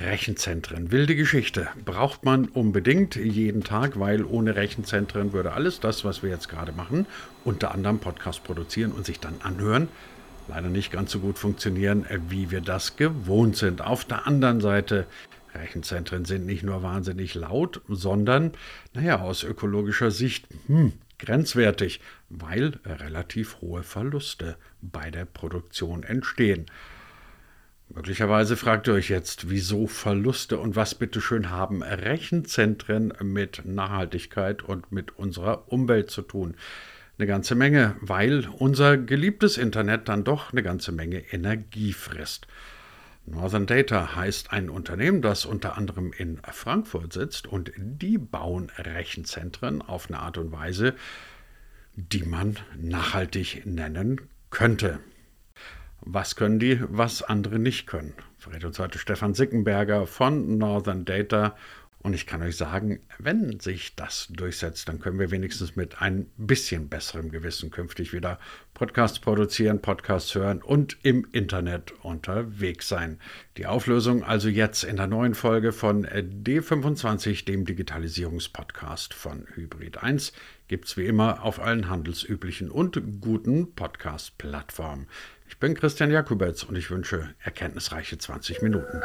Rechenzentren. Wilde Geschichte. Braucht man unbedingt jeden Tag, weil ohne Rechenzentren würde alles das, was wir jetzt gerade machen, unter anderem Podcast produzieren und sich dann anhören, leider nicht ganz so gut funktionieren, wie wir das gewohnt sind. Auf der anderen Seite, Rechenzentren sind nicht nur wahnsinnig laut, sondern, naja, aus ökologischer Sicht, hm, grenzwertig, weil relativ hohe Verluste bei der Produktion entstehen. Möglicherweise fragt ihr euch jetzt, wieso Verluste und was bitteschön haben Rechenzentren mit Nachhaltigkeit und mit unserer Umwelt zu tun? Eine ganze Menge, weil unser geliebtes Internet dann doch eine ganze Menge Energie frisst. Northern Data heißt ein Unternehmen, das unter anderem in Frankfurt sitzt und die bauen Rechenzentren auf eine Art und Weise, die man nachhaltig nennen könnte. Was können die, was andere nicht können? Verrät uns heute Stefan Sickenberger von Northern Data. Und ich kann euch sagen, wenn sich das durchsetzt, dann können wir wenigstens mit ein bisschen besserem Gewissen künftig wieder Podcasts produzieren, Podcasts hören und im Internet unterwegs sein. Die Auflösung also jetzt in der neuen Folge von D25, dem Digitalisierungspodcast von Hybrid 1, gibt es wie immer auf allen handelsüblichen und guten Podcast-Plattformen. Ich bin Christian Jakubetz und ich wünsche erkenntnisreiche 20 Minuten.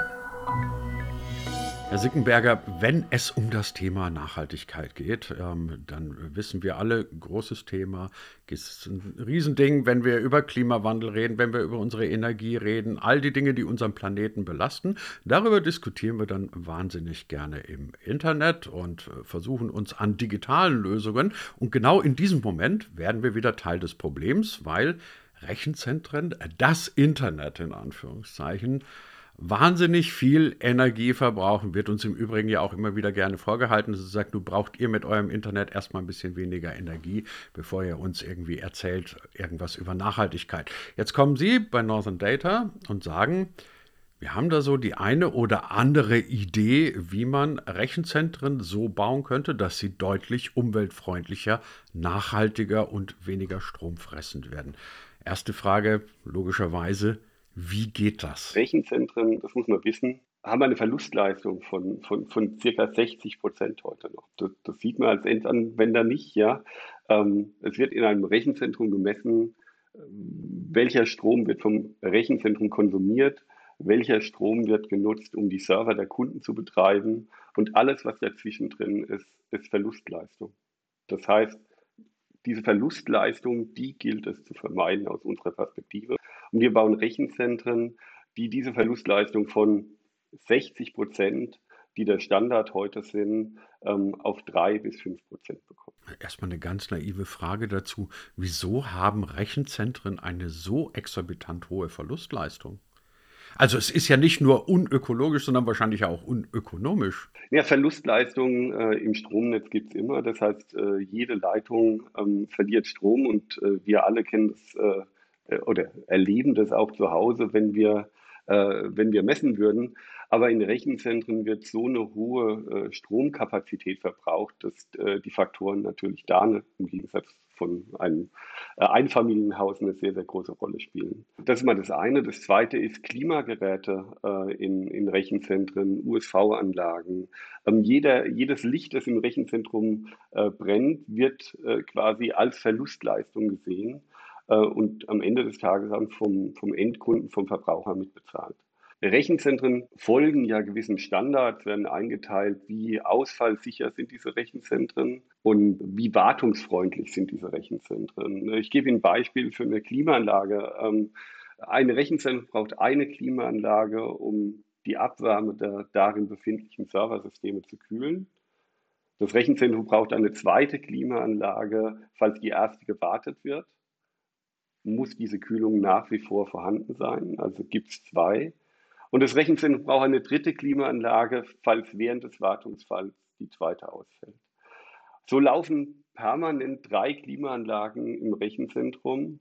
Herr Sickenberger, wenn es um das Thema Nachhaltigkeit geht, ähm, dann wissen wir alle, großes Thema, ist ein Riesending, wenn wir über Klimawandel reden, wenn wir über unsere Energie reden, all die Dinge, die unseren Planeten belasten. Darüber diskutieren wir dann wahnsinnig gerne im Internet und äh, versuchen uns an digitalen Lösungen. Und genau in diesem Moment werden wir wieder Teil des Problems, weil Rechenzentren, das Internet in Anführungszeichen, wahnsinnig viel Energie verbrauchen, wird uns im Übrigen ja auch immer wieder gerne vorgehalten. Sie sagt, du braucht ihr mit eurem Internet erstmal ein bisschen weniger Energie, bevor ihr uns irgendwie erzählt irgendwas über Nachhaltigkeit. Jetzt kommen Sie bei Northern Data und sagen, wir haben da so die eine oder andere Idee, wie man Rechenzentren so bauen könnte, dass sie deutlich umweltfreundlicher, nachhaltiger und weniger stromfressend werden. Erste Frage, logischerweise, wie geht das? Rechenzentren, das muss man wissen, haben eine Verlustleistung von, von, von circa 60 Prozent heute noch. Das, das, sieht man als Endanwender nicht, ja. Ähm, es wird in einem Rechenzentrum gemessen, welcher Strom wird vom Rechenzentrum konsumiert, welcher Strom wird genutzt, um die Server der Kunden zu betreiben und alles, was dazwischen drin ist, ist Verlustleistung. Das heißt, diese Verlustleistung, die gilt es zu vermeiden aus unserer Perspektive. Und wir bauen Rechenzentren, die diese Verlustleistung von 60 Prozent, die der Standard heute sind, ähm, auf drei bis fünf Prozent bekommen. Erstmal eine ganz naive Frage dazu. Wieso haben Rechenzentren eine so exorbitant hohe Verlustleistung? Also es ist ja nicht nur unökologisch, sondern wahrscheinlich auch unökonomisch. Ja, Verlustleistungen äh, im Stromnetz gibt es immer. Das heißt, äh, jede Leitung ähm, verliert Strom und äh, wir alle kennen das äh, oder erleben das auch zu Hause, wenn wir, äh, wenn wir messen würden. Aber in Rechenzentren wird so eine hohe äh, Stromkapazität verbraucht, dass die Faktoren natürlich da im Gegensatz von einem äh, Einfamilienhaus eine sehr, sehr große Rolle spielen. Das ist mal das eine. Das zweite ist Klimageräte äh, in, in Rechenzentren, USV-Anlagen. Ähm, jeder, jedes Licht, das im Rechenzentrum äh, brennt, wird äh, quasi als Verlustleistung gesehen äh, und am Ende des Tages vom, vom Endkunden, vom Verbraucher mitbezahlt. Rechenzentren folgen ja gewissen Standards, werden eingeteilt, wie ausfallsicher sind diese Rechenzentren und wie wartungsfreundlich sind diese Rechenzentren. Ich gebe Ihnen ein Beispiel für eine Klimaanlage. Ähm, eine Rechenzentrum braucht eine Klimaanlage, um die Abwärme der darin befindlichen Serversysteme zu kühlen. Das Rechenzentrum braucht eine zweite Klimaanlage, falls die erste gewartet wird. Muss diese Kühlung nach wie vor vorhanden sein? Also gibt es zwei. Und das Rechenzentrum braucht eine dritte Klimaanlage, falls während des Wartungsfalls die zweite ausfällt. So laufen permanent drei Klimaanlagen im Rechenzentrum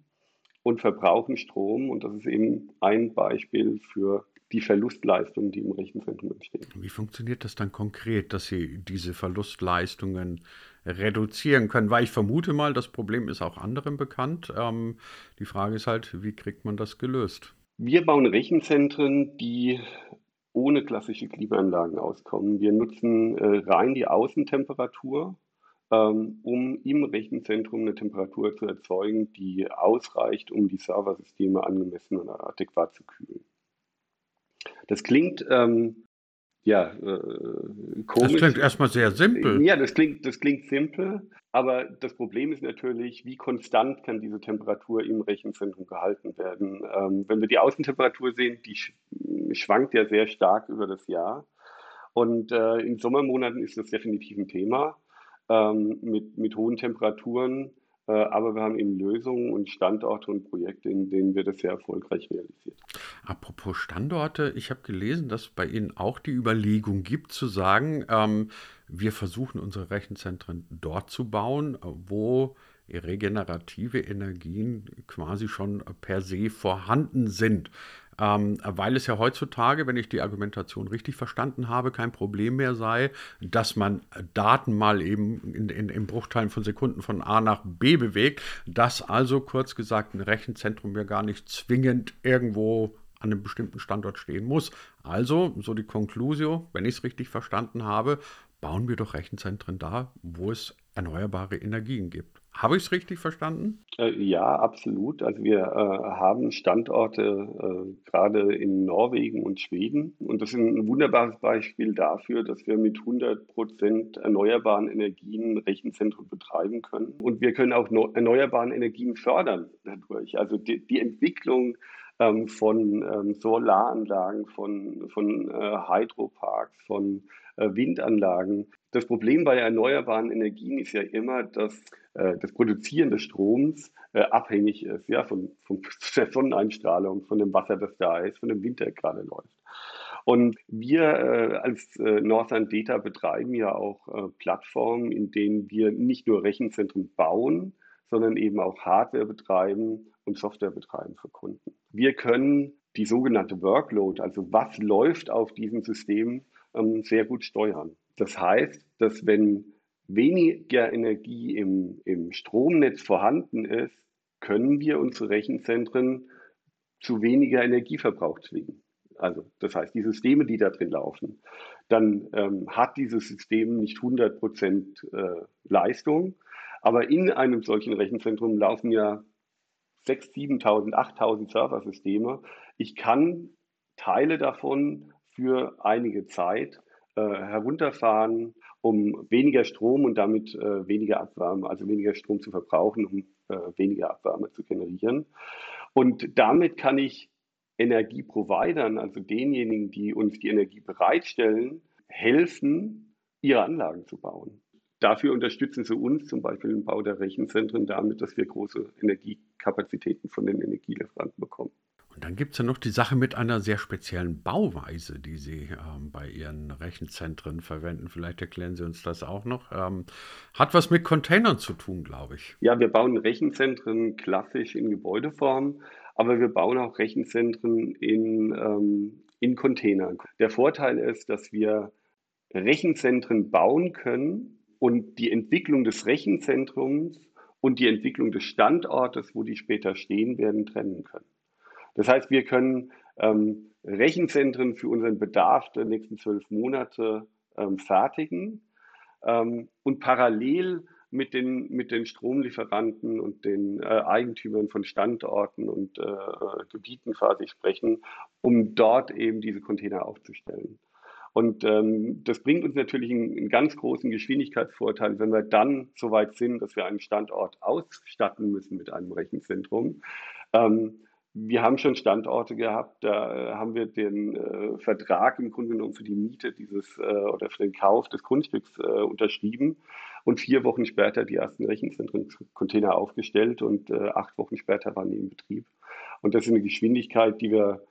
und verbrauchen Strom. Und das ist eben ein Beispiel für die Verlustleistungen, die im Rechenzentrum entstehen. Wie funktioniert das dann konkret, dass Sie diese Verlustleistungen reduzieren können? Weil ich vermute mal, das Problem ist auch anderen bekannt. Ähm, die Frage ist halt, wie kriegt man das gelöst? Wir bauen Rechenzentren, die ohne klassische Klimaanlagen auskommen. Wir nutzen äh, rein die Außentemperatur, ähm, um im Rechenzentrum eine Temperatur zu erzeugen, die ausreicht, um die Serversysteme angemessen und adäquat zu kühlen. Das klingt ähm, ja, äh, komisch. Das klingt erstmal sehr simpel. Ja, das klingt, das klingt simpel, aber das Problem ist natürlich, wie konstant kann diese Temperatur im Rechenzentrum gehalten werden. Ähm, wenn wir die Außentemperatur sehen, die schwankt ja sehr stark über das Jahr. Und äh, in Sommermonaten ist das definitiv ein Thema ähm, mit, mit hohen Temperaturen. Äh, aber wir haben eben Lösungen und Standorte und Projekte, in denen wir das sehr erfolgreich realisiert. Apropos Standorte, ich habe gelesen, dass es bei Ihnen auch die Überlegung gibt, zu sagen, ähm, wir versuchen unsere Rechenzentren dort zu bauen, wo regenerative Energien quasi schon per se vorhanden sind. Ähm, weil es ja heutzutage, wenn ich die Argumentation richtig verstanden habe, kein Problem mehr sei, dass man Daten mal eben in, in, in Bruchteilen von Sekunden von A nach B bewegt, dass also kurz gesagt ein Rechenzentrum ja gar nicht zwingend irgendwo an einem bestimmten Standort stehen muss. Also, so die Conclusio, wenn ich es richtig verstanden habe, bauen wir doch Rechenzentren da, wo es erneuerbare Energien gibt. Habe ich es richtig verstanden? Äh, ja, absolut. Also wir äh, haben Standorte äh, gerade in Norwegen und Schweden. Und das ist ein wunderbares Beispiel dafür, dass wir mit 100 Prozent erneuerbaren Energien Rechenzentren betreiben können. Und wir können auch no erneuerbaren Energien fördern dadurch. Also die, die Entwicklung ähm, von ähm, Solaranlagen, von, von äh, Hydroparks, von äh, Windanlagen. Das Problem bei erneuerbaren Energien ist ja immer, dass äh, das Produzieren des Stroms äh, abhängig ist ja, von, von der Sonneneinstrahlung, von dem Wasser, das da ist, von dem Wind, der gerade läuft. Und wir äh, als äh, Northern Data betreiben ja auch äh, Plattformen, in denen wir nicht nur Rechenzentren bauen, sondern eben auch Hardware betreiben und Software betreiben für Kunden. Wir können die sogenannte Workload, also was läuft auf diesem System, ähm, sehr gut steuern. Das heißt, dass wenn weniger Energie im, im Stromnetz vorhanden ist, können wir unsere Rechenzentren zu weniger Energieverbrauch zwingen. Also das heißt, die Systeme, die da drin laufen, dann ähm, hat dieses System nicht 100 Prozent äh, Leistung, aber in einem solchen Rechenzentrum laufen ja 6.000, 7.000, 8.000 Serversysteme. Ich kann Teile davon für einige Zeit äh, herunterfahren, um weniger Strom und damit äh, weniger Abwärme, also weniger Strom zu verbrauchen, um äh, weniger Abwärme zu generieren. Und damit kann ich Energieprovidern, also denjenigen, die uns die Energie bereitstellen, helfen, ihre Anlagen zu bauen. Dafür unterstützen sie uns zum Beispiel im Bau der Rechenzentren damit, dass wir große Energiekapazitäten von den Energielieferanten bekommen. Und dann gibt es ja noch die Sache mit einer sehr speziellen Bauweise, die Sie ähm, bei Ihren Rechenzentren verwenden. Vielleicht erklären Sie uns das auch noch. Ähm, hat was mit Containern zu tun, glaube ich. Ja, wir bauen Rechenzentren klassisch in Gebäudeform, aber wir bauen auch Rechenzentren in, ähm, in Containern. Der Vorteil ist, dass wir Rechenzentren bauen können und die Entwicklung des Rechenzentrums und die Entwicklung des Standortes, wo die später stehen werden, trennen können. Das heißt, wir können ähm, Rechenzentren für unseren Bedarf der nächsten zwölf Monate ähm, fertigen ähm, und parallel mit den, mit den Stromlieferanten und den äh, Eigentümern von Standorten und äh, Gebieten quasi sprechen, um dort eben diese Container aufzustellen. Und ähm, das bringt uns natürlich einen, einen, ganz großen Geschwindigkeitsvorteil, wenn wir dann so weit sind, dass wir einen Standort ausstatten müssen mit einem Rechenzentrum. Ähm, wir haben schon Standorte gehabt, da äh, haben wir den äh, Vertrag im Grunde genommen für die Miete dieses äh, oder für den Kauf des Grundstücks äh, unterschrieben und vier Wochen später die ersten Rechenzentren-Container aufgestellt und äh, acht Wochen später waren die in Betrieb. Und das ist eine Geschwindigkeit, die wir,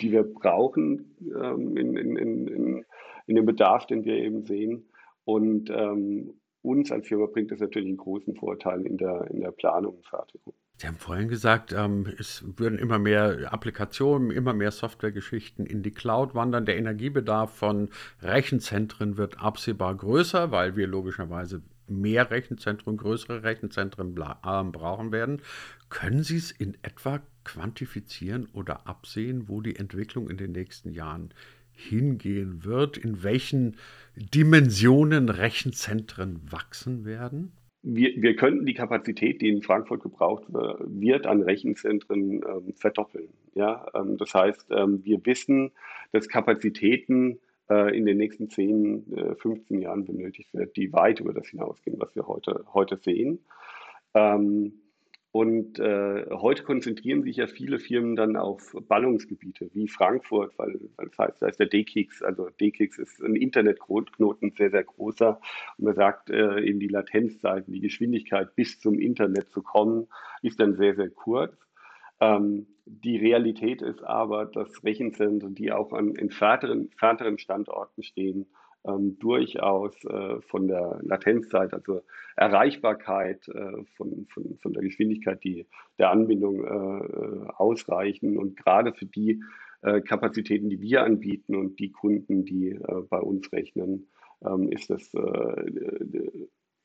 die wir brauchen ähm, in, in, in, in, dem Bedarf, den wir eben sehen. Und ähm, uns als Firma bringt das natürlich einen großen Vorteil in der, in der Planung und Fertigung. Sie haben vorhin gesagt, ähm, es würden immer mehr Applikationen, immer mehr Softwaregeschichten in die Cloud wandern. Der Energiebedarf von Rechenzentren wird absehbar größer, weil wir logischerweise mehr Rechenzentren, größere Rechenzentren äh, brauchen werden. Können Sie es in etwa quantifizieren oder absehen, wo die Entwicklung in den nächsten Jahren hingehen wird, in welchen Dimensionen Rechenzentren wachsen werden? Wir, wir könnten die Kapazität, die in Frankfurt gebraucht wird, an Rechenzentren ähm, verdoppeln. Ja? Ähm, das heißt, ähm, wir wissen, dass Kapazitäten äh, in den nächsten 10, äh, 15 Jahren benötigt wird, die weit über das hinausgehen, was wir heute, heute sehen. Ähm, und äh, heute konzentrieren sich ja viele Firmen dann auf Ballungsgebiete wie Frankfurt, weil, weil das heißt, da ist der D-Kix, also D-Kix ist ein Internetknoten sehr, sehr großer. Und man sagt, äh, eben die Latenzzeiten, die Geschwindigkeit bis zum Internet zu kommen, ist dann sehr, sehr kurz. Ähm, die Realität ist aber, dass Rechenzentren, die auch an entfernteren, entfernteren Standorten stehen, ähm, durchaus äh, von der Latenzzeit, also Erreichbarkeit äh, von, von, von der Geschwindigkeit die, der Anbindung äh, äh ausreichen. Und gerade für die äh, Kapazitäten, die wir anbieten und die Kunden, die äh, bei uns rechnen, ähm, ist das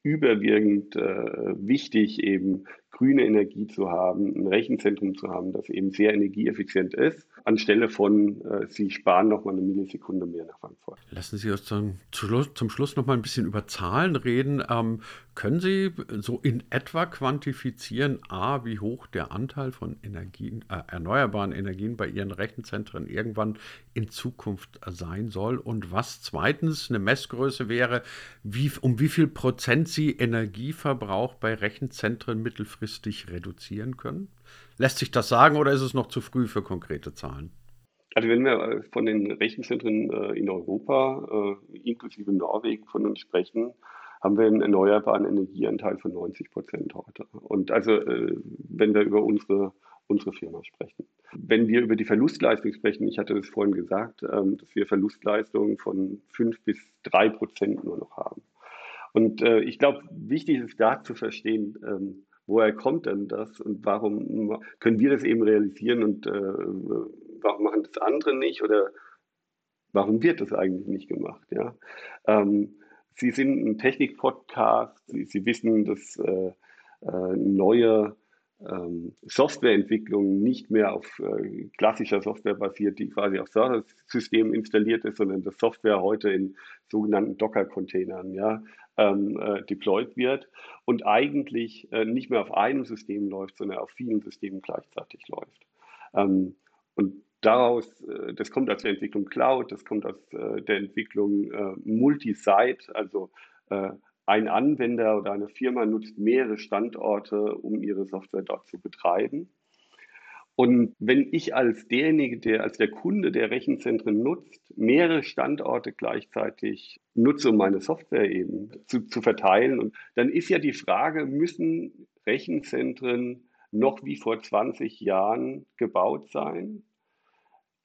überwiegend wichtig, eben grüne Energie zu haben, ein Rechenzentrum zu haben, das eben sehr energieeffizient ist, anstelle von, äh, Sie sparen nochmal eine Millisekunde mehr nach Frankfurt. Lassen Sie uns zum, zum Schluss noch mal ein bisschen über Zahlen reden. Ähm, können Sie so in etwa quantifizieren, a, wie hoch der Anteil von Energien, äh, erneuerbaren Energien bei Ihren Rechenzentren irgendwann in Zukunft sein soll und was zweitens eine Messgröße wäre, wie, um wie viel Prozent Sie Energieverbrauch bei Rechenzentren mittelfristig reduzieren können? Lässt sich das sagen oder ist es noch zu früh für konkrete Zahlen? Also wenn wir äh, von den Rechenzentren äh, in Europa, äh, inklusive Norwegen, von uns sprechen, haben wir einen erneuerbaren Energieanteil von 90 Prozent heute. Und also wenn wir über unsere, unsere Firma sprechen. Wenn wir über die Verlustleistung sprechen, ich hatte es vorhin gesagt, ähm, dass wir Verlustleistungen von 5 bis 3 Prozent nur noch haben. Und ich glaube, wichtig ist da zu verstehen, ähm, woher kommt denn das und warum können wir das eben realisieren und äh, warum machen das andere nicht oder warum wird das eigentlich nicht gemacht? Ja? Ähm, Sie sind ein Technik-Podcast, Sie, Sie, wissen, dass äh, äh, neue ähm, Softwareentwicklung nicht mehr auf äh, klassischer Software basiert, die quasi auf Serversystemen installiert ist, sondern dass Software heute in sogenannten Docker-Containern ja, ähm, äh, deployed wird und eigentlich äh, nicht mehr auf einem System läuft, sondern auf vielen Systemen gleichzeitig läuft. Ähm, und daraus, äh, das kommt aus der Entwicklung Cloud, das kommt aus äh, der Entwicklung äh, Multi-Site, also ein Anwender oder eine Firma nutzt mehrere Standorte, um ihre Software dort zu betreiben. Und wenn ich als derjenige, der als der Kunde der Rechenzentren nutzt, mehrere Standorte gleichzeitig nutze, um meine Software eben zu, zu verteilen, und dann ist ja die Frage, müssen Rechenzentren noch wie vor 20 Jahren gebaut sein?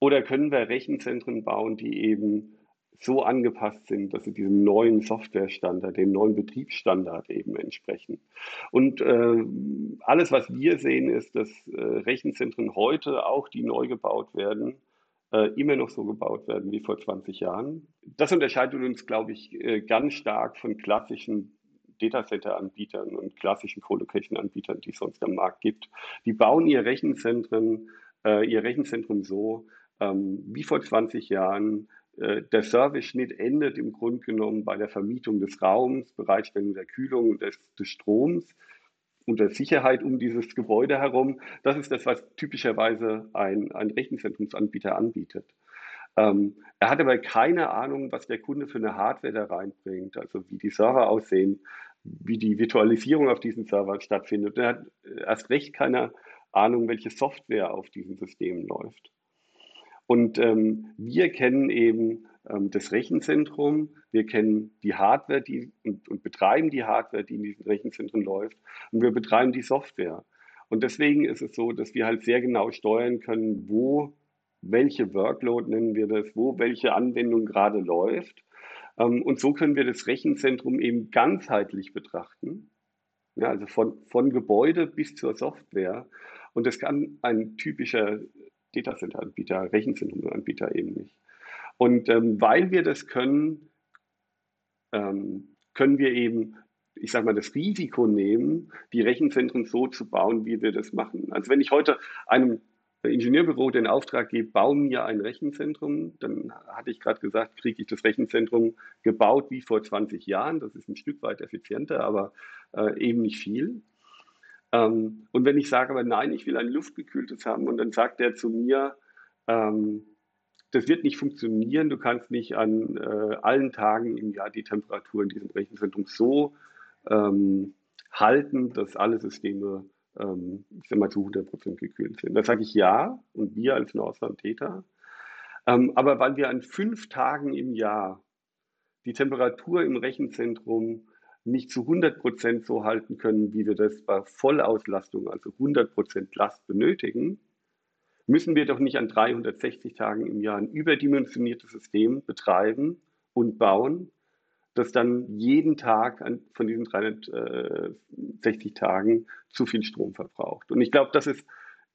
Oder können wir Rechenzentren bauen, die eben so angepasst sind, dass sie diesem neuen Softwarestandard, dem neuen Betriebsstandard eben entsprechen. Und äh, alles, was wir sehen, ist, dass äh, Rechenzentren heute, auch die neu gebaut werden, äh, immer noch so gebaut werden wie vor 20 Jahren. Das unterscheidet uns, glaube ich, äh, ganz stark von klassischen Datacenter-Anbietern und klassischen Colocation-Anbietern, die es sonst am Markt gibt. Die bauen ihr Rechenzentren, äh, ihr Rechenzentrum so, ähm, wie vor 20 Jahren, äh, der Service-Schnitt endet im Grunde genommen bei der Vermietung des Raums, Bereitstellung der Kühlung und des, des Stroms und der Sicherheit um dieses Gebäude herum. Das ist das, was typischerweise ein, ein Rechenzentrumsanbieter anbietet. Ähm, er hat aber keine Ahnung, was der Kunde für eine Hardware da reinbringt, also wie die Server aussehen, wie die Virtualisierung auf diesen Servern stattfindet. Er hat erst recht keine Ahnung, welche Software auf diesen Systemen läuft. Und ähm, wir kennen eben ähm, das Rechenzentrum, wir kennen die Hardware die, und, und, betreiben die Hardware, die in diesen Rechenzentren läuft, und wir betreiben die Software. Und deswegen ist es so, dass wir halt sehr genau steuern können, wo welche Workload nennen wir das, wo welche Anwendung gerade läuft. Ähm, und so können wir das Rechenzentrum eben ganzheitlich betrachten. Ja, also von, von Gebäude bis zur Software. Und das kann ein typischer Datacenter-Anbieter, Rechenzentrum-Anbieter eben nicht. Und ähm, weil wir das können, ähm, können wir eben, ich sage mal, das Risiko nehmen, die Rechenzentren so zu bauen, wie wir das machen. Also wenn ich heute einem Ingenieurbüro den Auftrag gebe, bau mir ein Rechenzentrum, dann hatte ich gerade gesagt, kriege ich das Rechenzentrum gebaut wie vor 20 Jahren. Das ist ein Stück weit effizienter, aber äh, eben nicht viel. Ähm, und wenn ich sage, aber nein, ich will ein luftgekühltes haben, und dann sagt er zu mir, ähm, das wird nicht funktionieren, du kannst nicht an äh, allen Tagen im Jahr die Temperatur in diesem Rechenzentrum so ähm, halten, dass alle Systeme ähm, ich sag mal, zu 100 Prozent gekühlt sind. Da sage ich ja und wir als Northland Täter. Ähm, aber weil wir an fünf Tagen im Jahr die Temperatur im Rechenzentrum nicht zu 100 Prozent so halten können, wie wir das bei Vollauslastung, also 100 Prozent Last benötigen, müssen wir doch nicht an 360 Tagen im Jahr ein überdimensioniertes System betreiben und bauen, das dann jeden Tag an, von diesen 360 Tagen zu viel Strom verbraucht. Und ich glaube, das ist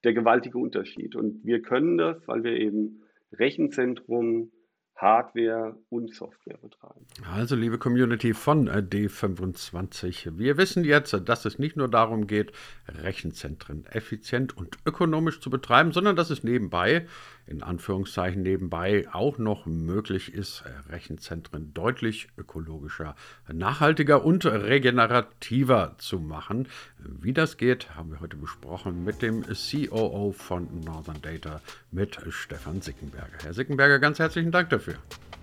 der gewaltige Unterschied. Und wir können das, weil wir eben Rechenzentrum Hardware und Software betreiben. Also, liebe Community von äh, D25, wir wissen jetzt, dass es nicht nur darum geht, Rechenzentren effizient und ökonomisch zu betreiben, sondern dass es nebenbei, in Anführungszeichen nebenbei, auch noch möglich ist, äh, Rechenzentren deutlich ökologischer, nachhaltiger und regenerativer zu machen. Wie das geht, haben wir heute besprochen mit dem COO von Northern Data, mit Stefan Sickenberger. Herr Sickenberger, ganz herzlichen Dank dafür dafür.